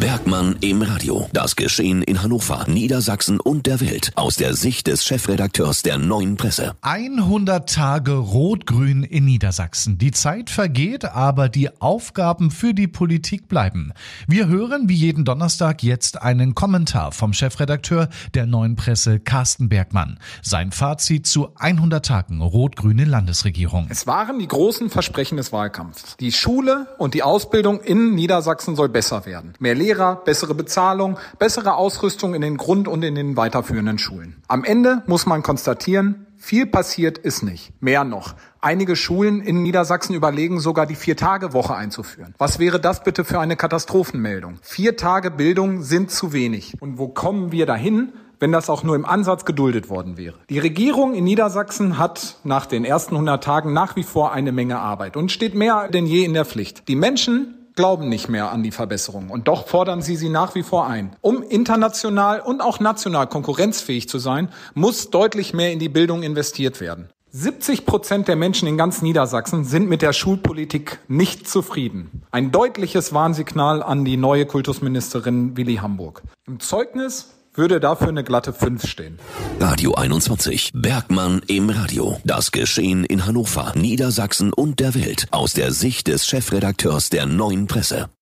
Bergmann im Radio. Das Geschehen in Hannover, Niedersachsen und der Welt aus der Sicht des Chefredakteurs der Neuen Presse. 100 Tage Rot-Grün in Niedersachsen. Die Zeit vergeht, aber die Aufgaben für die Politik bleiben. Wir hören wie jeden Donnerstag jetzt einen Kommentar vom Chefredakteur der Neuen Presse Carsten Bergmann. Sein Fazit zu 100 Tagen rot-grüne Landesregierung. Es waren die großen Versprechen des Wahlkampfs. Die Schule und die Ausbildung in Niedersachsen soll besser werden. Mehr Lehrer, bessere Bezahlung, bessere Ausrüstung in den Grund- und in den weiterführenden Schulen. Am Ende muss man konstatieren, viel passiert ist nicht. Mehr noch. Einige Schulen in Niedersachsen überlegen sogar die Vier-Tage-Woche einzuführen. Was wäre das bitte für eine Katastrophenmeldung? Vier Tage Bildung sind zu wenig. Und wo kommen wir dahin? wenn das auch nur im Ansatz geduldet worden wäre. Die Regierung in Niedersachsen hat nach den ersten 100 Tagen nach wie vor eine Menge Arbeit und steht mehr denn je in der Pflicht. Die Menschen glauben nicht mehr an die Verbesserung. Und doch fordern sie sie nach wie vor ein. Um international und auch national konkurrenzfähig zu sein, muss deutlich mehr in die Bildung investiert werden. 70 Prozent der Menschen in ganz Niedersachsen sind mit der Schulpolitik nicht zufrieden. Ein deutliches Warnsignal an die neue Kultusministerin Willi Hamburg. Im Zeugnis würde dafür eine glatte 5 stehen. Radio 21. Bergmann im Radio. Das Geschehen in Hannover, Niedersachsen und der Welt aus der Sicht des Chefredakteurs der Neuen Presse.